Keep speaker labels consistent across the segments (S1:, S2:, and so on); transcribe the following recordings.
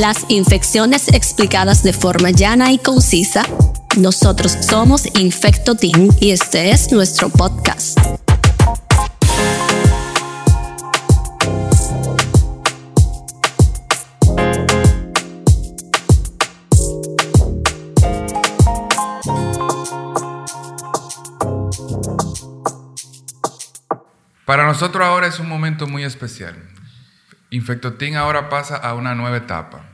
S1: Las infecciones explicadas de forma llana y concisa. Nosotros somos Infecto Team y este es nuestro podcast.
S2: Para nosotros ahora es un momento muy especial. Infectotin ahora pasa a una nueva etapa.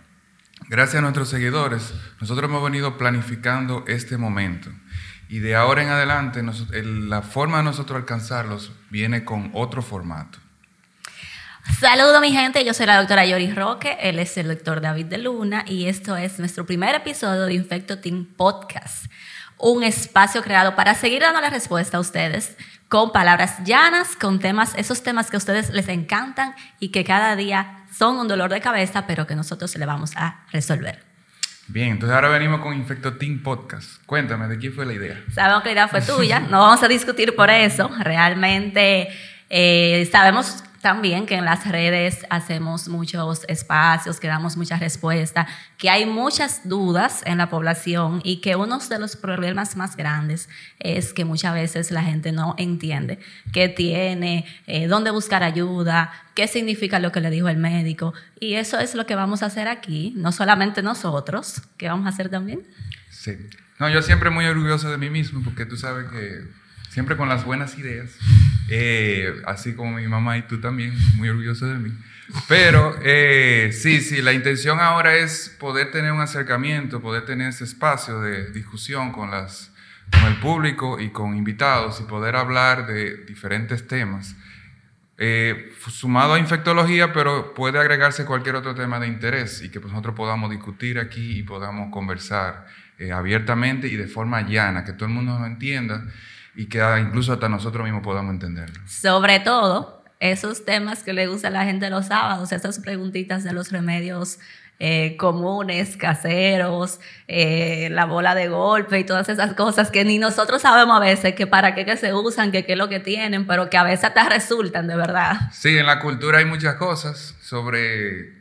S2: Gracias a nuestros seguidores, nosotros hemos venido planificando este momento. Y de ahora en adelante, la forma de nosotros alcanzarlos viene con otro formato.
S3: Saludo mi gente, yo soy la doctora Yori Roque, él es el doctor David de Luna y esto es nuestro primer episodio de Infecto Team Podcast, un espacio creado para seguir dando la respuesta a ustedes con palabras llanas, con temas, esos temas que a ustedes les encantan y que cada día son un dolor de cabeza, pero que nosotros le vamos a resolver.
S2: Bien, entonces ahora venimos con Infecto Team Podcast. Cuéntame, ¿de quién fue la idea?
S3: Sabemos que la idea fue tuya, no vamos a discutir por eso. Realmente eh, sabemos también que en las redes hacemos muchos espacios, que damos muchas respuestas, que hay muchas dudas en la población y que uno de los problemas más grandes es que muchas veces la gente no entiende qué tiene, eh, dónde buscar ayuda, qué significa lo que le dijo el médico. Y eso es lo que vamos a hacer aquí, no solamente nosotros, ¿qué vamos a hacer también?
S2: Sí. No, yo siempre muy orgulloso de mí mismo porque tú sabes que siempre con las buenas ideas, eh, así como mi mamá y tú también, muy orgulloso de mí. Pero eh, sí, sí, la intención ahora es poder tener un acercamiento, poder tener ese espacio de discusión con, el público y con invitados y poder hablar de diferentes temas. Eh, sumado a infectología, pero puede agregarse cualquier otro tema de interés y que pues, nosotros podamos discutir aquí y podamos conversar abiertamente y de forma llana, que todo el mundo lo entienda y que incluso hasta nosotros mismos podamos entenderlo.
S3: Sobre todo, esos temas que le gusta a la gente los sábados, esas preguntitas de los remedios eh, comunes, caseros, eh, la bola de golpe y todas esas cosas que ni nosotros sabemos a veces que para qué que se usan, que qué es lo que tienen, pero que a veces hasta resultan de verdad.
S2: Sí, en la cultura hay muchas cosas sobre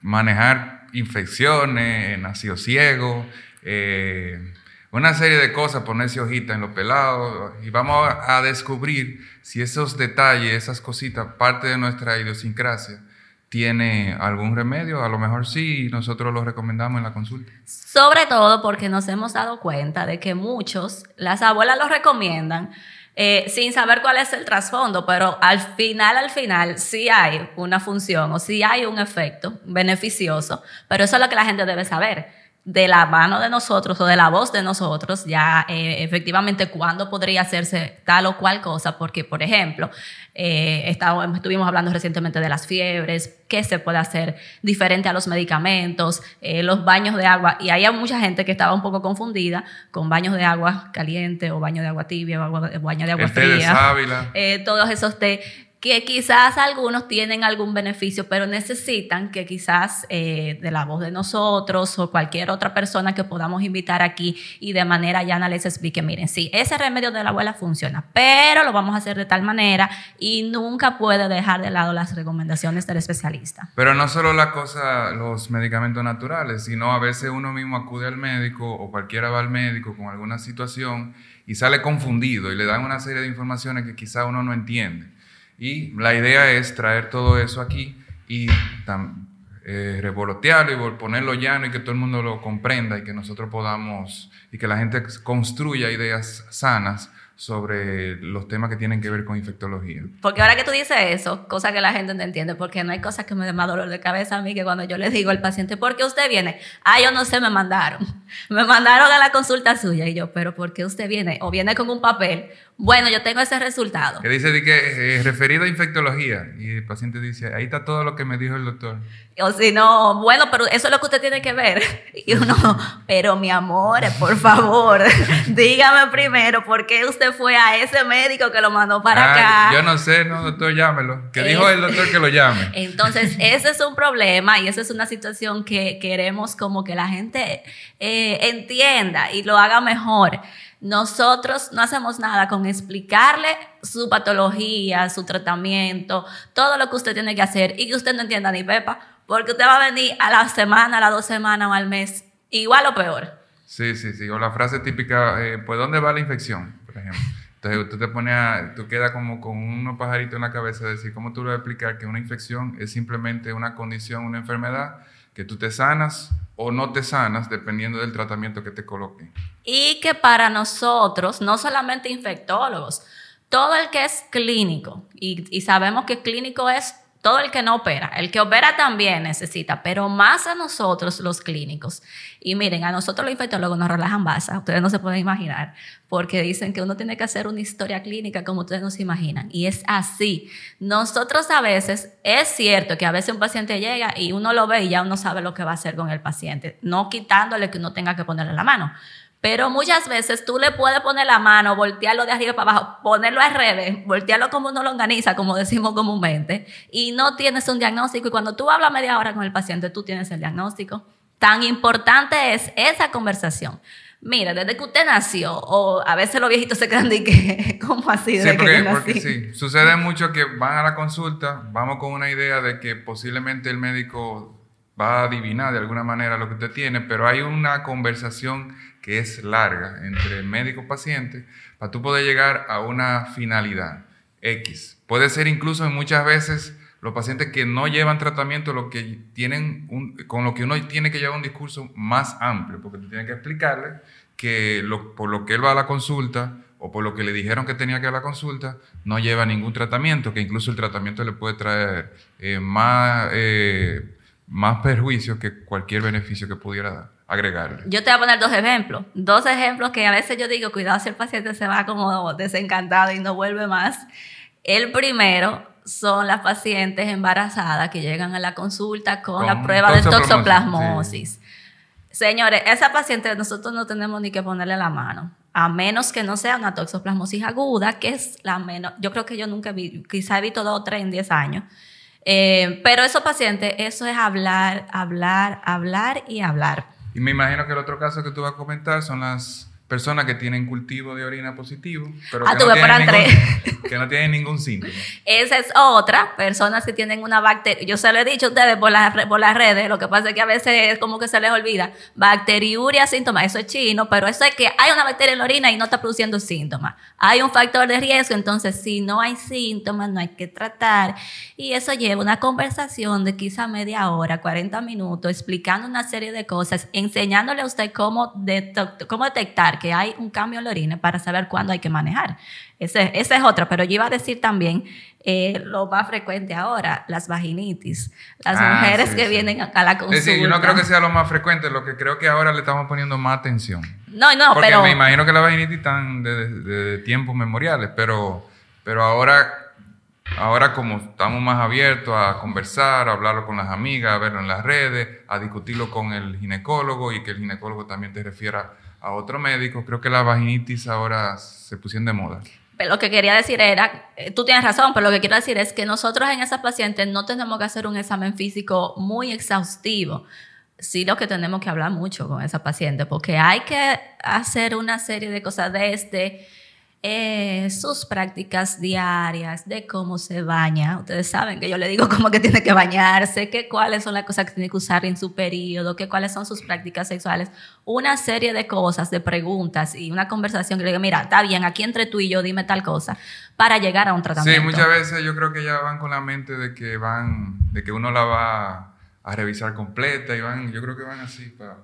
S2: manejar infecciones, nacido ciego, eh, una serie de cosas, ponerse hojita en los pelados y vamos a descubrir si esos detalles, esas cositas, parte de nuestra idiosincrasia, tiene algún remedio, a lo mejor sí, nosotros lo recomendamos en la consulta.
S3: Sobre todo porque nos hemos dado cuenta de que muchos, las abuelas lo recomiendan, eh, sin saber cuál es el trasfondo, pero al final, al final, sí hay una función o sí hay un efecto beneficioso, pero eso es lo que la gente debe saber de la mano de nosotros o de la voz de nosotros, ya eh, efectivamente cuándo podría hacerse tal o cual cosa, porque, por ejemplo, eh, estuvimos hablando recientemente de las fiebres, qué se puede hacer diferente a los medicamentos, eh, los baños de agua, y hay mucha gente que estaba un poco confundida con baños de agua caliente o baño de agua tibia o baño de agua fría. todos esos té que quizás algunos tienen algún beneficio, pero necesitan que quizás eh, de la voz de nosotros o cualquier otra persona que podamos invitar aquí y de manera llana les explique, miren, sí, ese remedio de la abuela funciona, pero lo vamos a hacer de tal manera y nunca puede dejar de lado las recomendaciones del especialista.
S2: Pero no solo la cosa, los medicamentos naturales, sino a veces uno mismo acude al médico o cualquiera va al médico con alguna situación y sale confundido y le dan una serie de informaciones que quizá uno no entiende. Y la idea es traer todo eso aquí y eh, revolotearlo y ponerlo llano y que todo el mundo lo comprenda y que nosotros podamos y que la gente construya ideas sanas sobre los temas que tienen que ver con infectología.
S3: Porque ahora que tú dices eso, cosa que la gente no entiende, porque no hay cosas que me den más dolor de cabeza a mí que cuando yo le digo al paciente, ¿por qué usted viene? Ah, yo no sé, me mandaron. Me mandaron a la consulta suya y yo, pero ¿por qué usted viene? O viene con un papel. Bueno, yo tengo ese resultado.
S2: Que dice que es referido a infectología y el paciente dice, ahí está todo lo que me dijo el doctor.
S3: O si no, bueno, pero eso es lo que usted tiene que ver. Y uno, pero mi amor, por favor, dígame primero por qué usted fue a ese médico que lo mandó para acá.
S2: Yo no sé, no, doctor, llámelo. Que dijo el doctor que lo llame.
S3: Entonces, ese es un problema y esa es una situación que queremos como que la gente eh, entienda y lo haga mejor. Nosotros no hacemos nada con explicarle su patología, su tratamiento, todo lo que usted tiene que hacer y que usted no entienda ni pepa porque usted va a venir a la semana, a las dos semanas o al mes, igual o peor.
S2: Sí, sí, sí. O la frase típica, eh, pues ¿dónde va la infección? Por ejemplo. Entonces tú te pones a, tú quedas como con unos pajaritos en la cabeza de decir, ¿cómo tú le vas a explicar que una infección es simplemente una condición, una enfermedad, que tú te sanas o no te sanas dependiendo del tratamiento que te coloquen?
S3: Y que para nosotros, no solamente infectólogos, todo el que es clínico, y, y sabemos que clínico es todo el que no opera. El que opera también necesita, pero más a nosotros los clínicos. Y miren, a nosotros los infectólogos nos relajan basa, ustedes no se pueden imaginar, porque dicen que uno tiene que hacer una historia clínica como ustedes no se imaginan. Y es así. Nosotros a veces, es cierto que a veces un paciente llega y uno lo ve y ya uno sabe lo que va a hacer con el paciente, no quitándole que uno tenga que ponerle la mano. Pero muchas veces tú le puedes poner la mano, voltearlo de arriba para abajo, ponerlo al revés, voltearlo como uno lo organiza, como decimos comúnmente, y no tienes un diagnóstico. Y cuando tú hablas media hora con el paciente, tú tienes el diagnóstico. Tan importante es esa conversación. Mira, desde que usted nació, o a veces los viejitos se quedan de que, ¿cómo así?
S2: Sí, porque, porque sí, sucede mucho que van a la consulta, vamos con una idea de que posiblemente el médico va a adivinar de alguna manera lo que usted tiene, pero hay una conversación que es larga entre médico y paciente para tú poder llegar a una finalidad X. Puede ser incluso muchas veces los pacientes que no llevan tratamiento, lo que tienen con lo que uno tiene que llevar un discurso más amplio, porque tú tienes que explicarle que por lo que él va a la consulta o por lo que le dijeron que tenía que ir a la consulta, no lleva ningún tratamiento, que incluso el tratamiento le puede traer eh, más, eh, más que cualquier beneficio que pudiera dar agregarle.
S3: Yo te voy a poner dos ejemplos. Dos ejemplos que a veces yo digo, cuidado si el paciente se va como desencantado y no vuelve más. El primero son las pacientes embarazadas que llegan a la consulta con, la prueba de toxoplasmosis. Señores, esa paciente nosotros no tenemos ni que ponerle la mano, a menos que no sea una toxoplasmosis aguda, que es la menos, yo creo que yo nunca vi, quizá he visto dos o tres en 10 años. Eh, pero esos pacientes, eso es hablar, hablar, hablar y hablar.
S2: Y me imagino que el otro caso que tú vas a comentar son las personas que tienen cultivo de orina positivo, pero
S3: ah,
S2: que,
S3: no ningún,
S2: que, no tienen ningún, síntoma.
S3: Esa es otra, personas que tienen una bacteria. Yo se lo he dicho a ustedes por, por las redes, lo que pasa es que a veces es como que se les olvida. Bacteriuria, síntomas, eso es chino, pero eso es que hay una bacteria en la orina y no está produciendo síntomas. Hay un factor de riesgo, entonces si no hay síntomas, no hay que tratar. Y eso lleva una conversación de quizá media hora, 40 minutos, explicando una serie de cosas, enseñándole a usted cómo, cómo detectar que hay un cambio en la orina para saber cuándo hay que manejar. Ese, esa es otra, pero yo iba a decir también eh, lo más frecuente ahora, las vaginitis. Las ah, mujeres que vienen a la consulta.
S2: Es decir, yo no creo que sea lo más frecuente, lo que creo que ahora le estamos poniendo más atención.
S3: No, no,
S2: Porque
S3: pero...
S2: me imagino que las vaginitis están de, de tiempos memoriales, pero, pero ahora Ahora como estamos más abiertos a conversar, a hablarlo con las amigas, a verlo en las redes, a discutirlo con el ginecólogo y que el ginecólogo también te refiera a otro médico, creo que la vaginitis ahora se pusieron de moda.
S3: Pero lo que quería decir era, eh, tú tienes razón, pero lo que quiero decir es que nosotros en esas pacientes no tenemos que hacer un examen físico muy exhaustivo. Sí, lo que tenemos que hablar mucho con esa paciente, porque hay que hacer una serie de cosas desde eh, sus prácticas diarias, de cómo se baña. Ustedes saben que yo le digo cómo que tiene que bañarse, que cuáles son las cosas que tiene que usar en su periodo, que cuáles son sus prácticas sexuales. Una serie de cosas, de preguntas y una conversación que le digo, mira, está bien, aquí entre tú y yo dime tal cosa, para llegar a un tratamiento.
S2: Sí, muchas veces yo creo que ya van con la mente de que van, de que uno la va a revisar completa y van, yo creo que van así, para,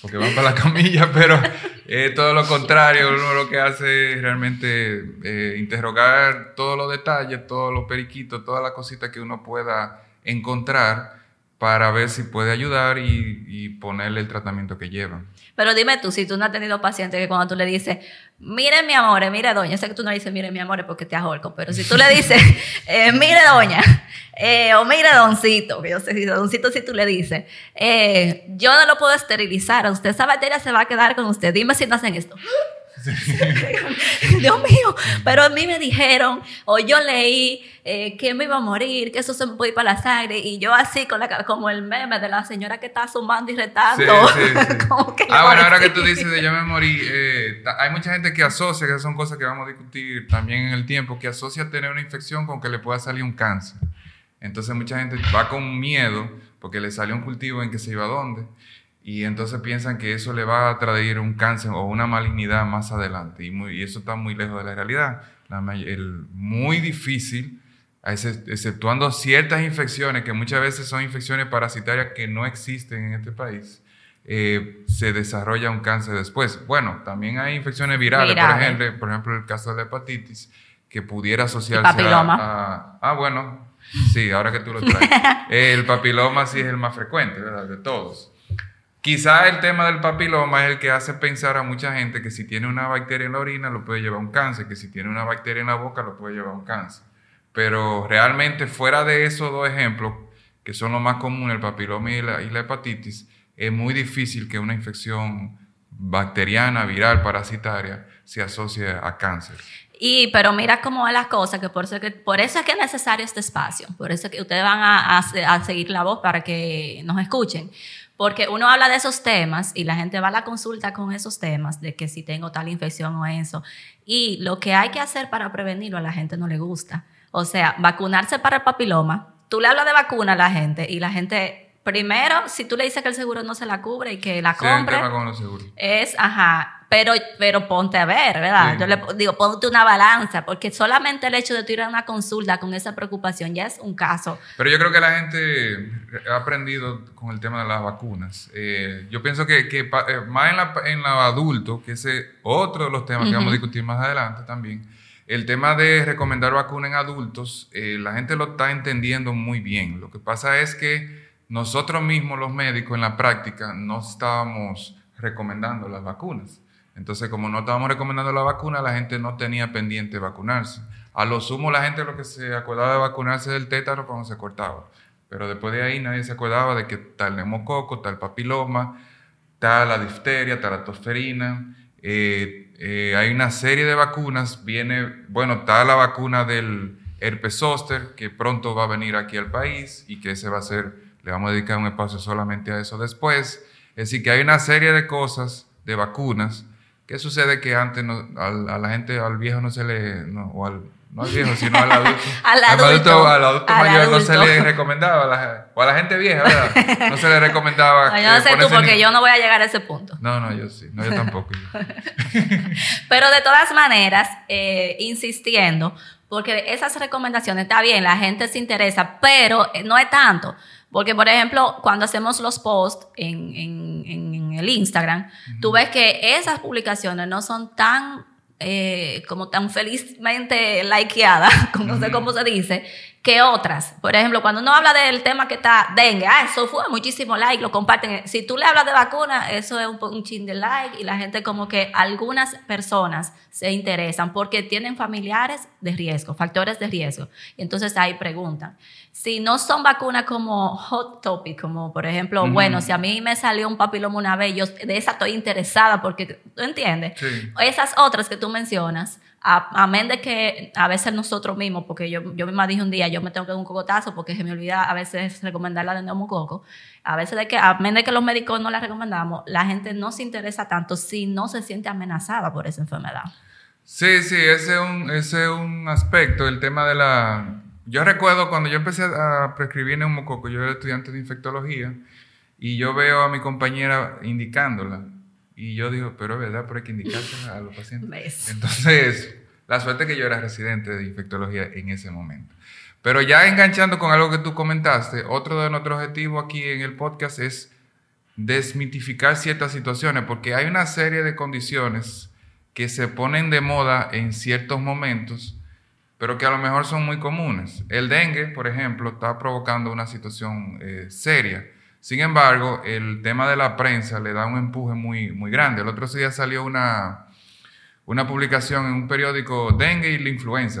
S2: porque van para la camilla, pero todo lo contrario, uno lo que hace es realmente eh, interrogar todos los detalles, todos los periquitos, todas las cositas que uno pueda encontrar para ver si puede ayudar y, ponerle el tratamiento que llevan.
S3: Pero dime tú, si tú no has tenido pacientes que cuando tú le dices, mire mi amor, mire doña, sé que tú no dices mire mi amor porque te ahorco, pero si tú le dices, eh, mire doña, eh, o mire doncito, que yo sé si doncito si tú le dices, eh, yo no lo puedo esterilizar, usted esa bacteria se va a quedar con usted, dime si no hacen esto. Dios mío, pero a mí me dijeron, o yo leí eh, que me iba a morir, que eso se me puede ir para la sangre, y yo así, con la, como el meme de la señora que está sumando y retando.
S2: ah, bueno, ahora que tú dices de yo me morí, eh, hay mucha gente que asocia, que son cosas que vamos a discutir también en el tiempo, que asocia tener una infección con que le pueda salir un cáncer. Entonces mucha gente va con miedo porque le salió un cultivo en que se iba a dónde, y entonces piensan que eso le va a traer un cáncer o una malignidad más adelante, y, muy, y eso está muy lejos de la realidad. La, el, muy difícil, exceptuando ciertas infecciones, que muchas veces son infecciones parasitarias que no existen en este país, eh, se desarrolla un cáncer después. Bueno, también hay infecciones virales, Por, ejemplo, por ejemplo, el caso de la hepatitis, que pudiera asociarse
S3: a,
S2: Ah, bueno, sí, ahora que tú lo traes. el papiloma sí es el más frecuente, ¿verdad? De todos. Quizá el tema del papiloma es el que hace pensar a mucha gente que si tiene una bacteria en la orina lo puede llevar a un cáncer, que si tiene una bacteria en la boca lo puede llevar a un cáncer. Pero realmente fuera de esos dos ejemplos, que son los más comunes, el papiloma y la, y la hepatitis, es muy difícil que una infección bacteriana, viral, parasitaria, se asocie a cáncer.
S3: Y, pero mira cómo van las cosas, que por, eso que por eso es que es necesario este espacio, por eso es que ustedes van a, a, seguir la voz para que nos escuchen. Porque uno habla de esos temas y la gente va a la consulta con esos temas, de que si tengo tal infección o eso. Y lo que hay que hacer para prevenirlo a la gente no le gusta. O sea, vacunarse para el papiloma. Tú le hablas de vacuna a la gente y la gente Primero, si tú le dices que el seguro no se la cubre y que la compre, es, ajá, pero, pero ponte a ver, ¿verdad? Yo le digo, ponte una balanza, porque solamente el hecho de tú ir a una consulta con esa preocupación ya es un caso.
S2: Pero yo creo que la gente ha aprendido con el tema de las vacunas. Eh, yo pienso que, que eh, más en la, en adulto, que ese es otro de los temas que vamos a discutir más adelante también, el tema de recomendar vacunas en adultos, eh, la gente lo está entendiendo muy bien. Lo que pasa es que nosotros mismos los médicos en la práctica no estábamos recomendando las vacunas. Entonces, como no estábamos recomendando la vacuna, la gente no tenía pendiente vacunarse. A lo sumo, la gente lo que se acordaba de vacunarse del tétano cuando se cortaba. Pero después de ahí nadie se acordaba de que tal neumococo, tal papiloma, tal la difteria, tal la tosferina. Eh, eh, hay una serie de vacunas. Viene, bueno, está la vacuna del herpes zóster, que pronto va a venir aquí al país y que ese va a ser le vamos a dedicar un espacio solamente a eso después. Es decir, que hay una serie de cosas, de vacunas, que sucede que antes a, la gente, al viejo no se le, no, o al, no al viejo, sino al adulto,
S3: al adulto,
S2: al adulto, mayor no se le recomendaba, o a la gente vieja, ¿verdad? No se le recomendaba.
S3: No, yo no sé tú, porque yo no voy a llegar a ese punto.
S2: No, no, yo sí, no, yo tampoco.
S3: Pero de todas maneras, eh, insistiendo, porque esas recomendaciones, está bien, la gente se interesa, pero no es tanto. Porque, por ejemplo, cuando hacemos los posts en, en, el Instagram, tú ves que esas publicaciones no son tan, eh, como tan felizmente likeadas, no sé cómo se dice, que otras. Por ejemplo, cuando uno habla del tema que está dengue, ah, eso fue muchísimo like, lo comparten. Si tú le hablas de vacuna, eso es un, un chin de like y la gente como que algunas personas se interesan porque tienen familiares de riesgo, factores de riesgo. Y entonces ahí preguntan. Si no son vacunas como hot topic, como por ejemplo, bueno, si a mí me salió un papiloma una vez, yo de esa estoy interesada porque, ¿tú entiendes? Esas otras que tú mencionas, amén de que a veces nosotros mismos, porque yo, yo misma dije un día, yo me tengo que dar un cocotazo porque se me olvida a veces recomendarla de neumococo, a veces de que, amén de que los médicos no la recomendamos, la gente no se interesa tanto si no se siente amenazada por esa enfermedad.
S2: Sí, sí, ese es un, ese es un aspecto, el tema de la... Yo recuerdo cuando yo empecé a prescribir neumococo, yo era estudiante de infectología, y yo veo a mi compañera indicándola. Y yo digo, pero es verdad, pero hay que indicarse a los pacientes. Entonces, la suerte que yo era residente de infectología en ese momento. Pero ya enganchando con algo que tú comentaste, otro de nuestros objetivos aquí en el podcast es desmitificar ciertas situaciones, porque hay una serie de condiciones que se ponen de moda en ciertos momentos, pero que a lo mejor son muy comunes. El dengue, por ejemplo, está provocando una situación eh, seria sin embargo, el tema de la prensa le da un empuje muy, muy grande. El otro día salió una, una publicación en un periódico dengue y la influenza.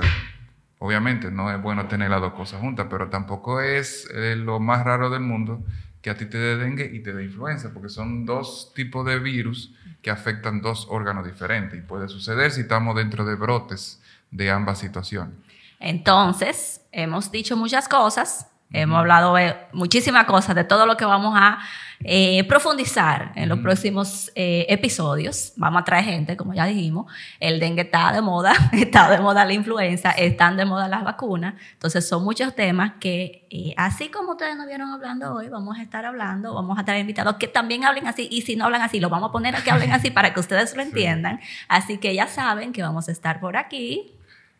S2: Obviamente no es bueno tener las dos cosas juntas, pero tampoco es eh, lo más raro del mundo que a ti te dé dengue y te dé influenza, porque son dos tipos de virus que afectan dos órganos diferentes y puede suceder si estamos dentro de brotes de ambas situaciones.
S3: Entonces, hemos dicho muchas cosas, Hemos hablado de muchísimas cosas, de todo lo que vamos a eh, profundizar en los próximos eh, episodios. Vamos a traer gente, como ya dijimos. El dengue está de moda, está de moda la influenza, están de moda las vacunas. Entonces son muchos temas que, eh, así como ustedes nos vieron hablando hoy, vamos a estar hablando, vamos a traer invitados que también hablen así. Y si no hablan así, lo vamos a poner a que hablen así para que ustedes lo entiendan. Así que ya saben que vamos a estar por aquí.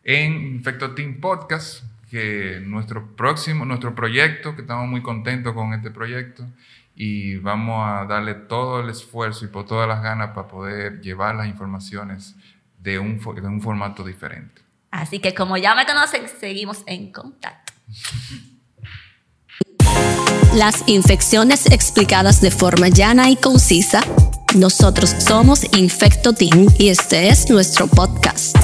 S2: En Infecto Team Podcast, que nuestro próximo, nuestro proyecto, que estamos muy contentos con este proyecto y vamos a darle todo el esfuerzo y por todas las ganas para poder llevar las informaciones de un, de un formato diferente.
S3: Así que como ya me conocen, seguimos en contacto.
S1: Las infecciones explicadas de forma llana y concisa. Nosotros somos Infecto Team y este es nuestro podcast.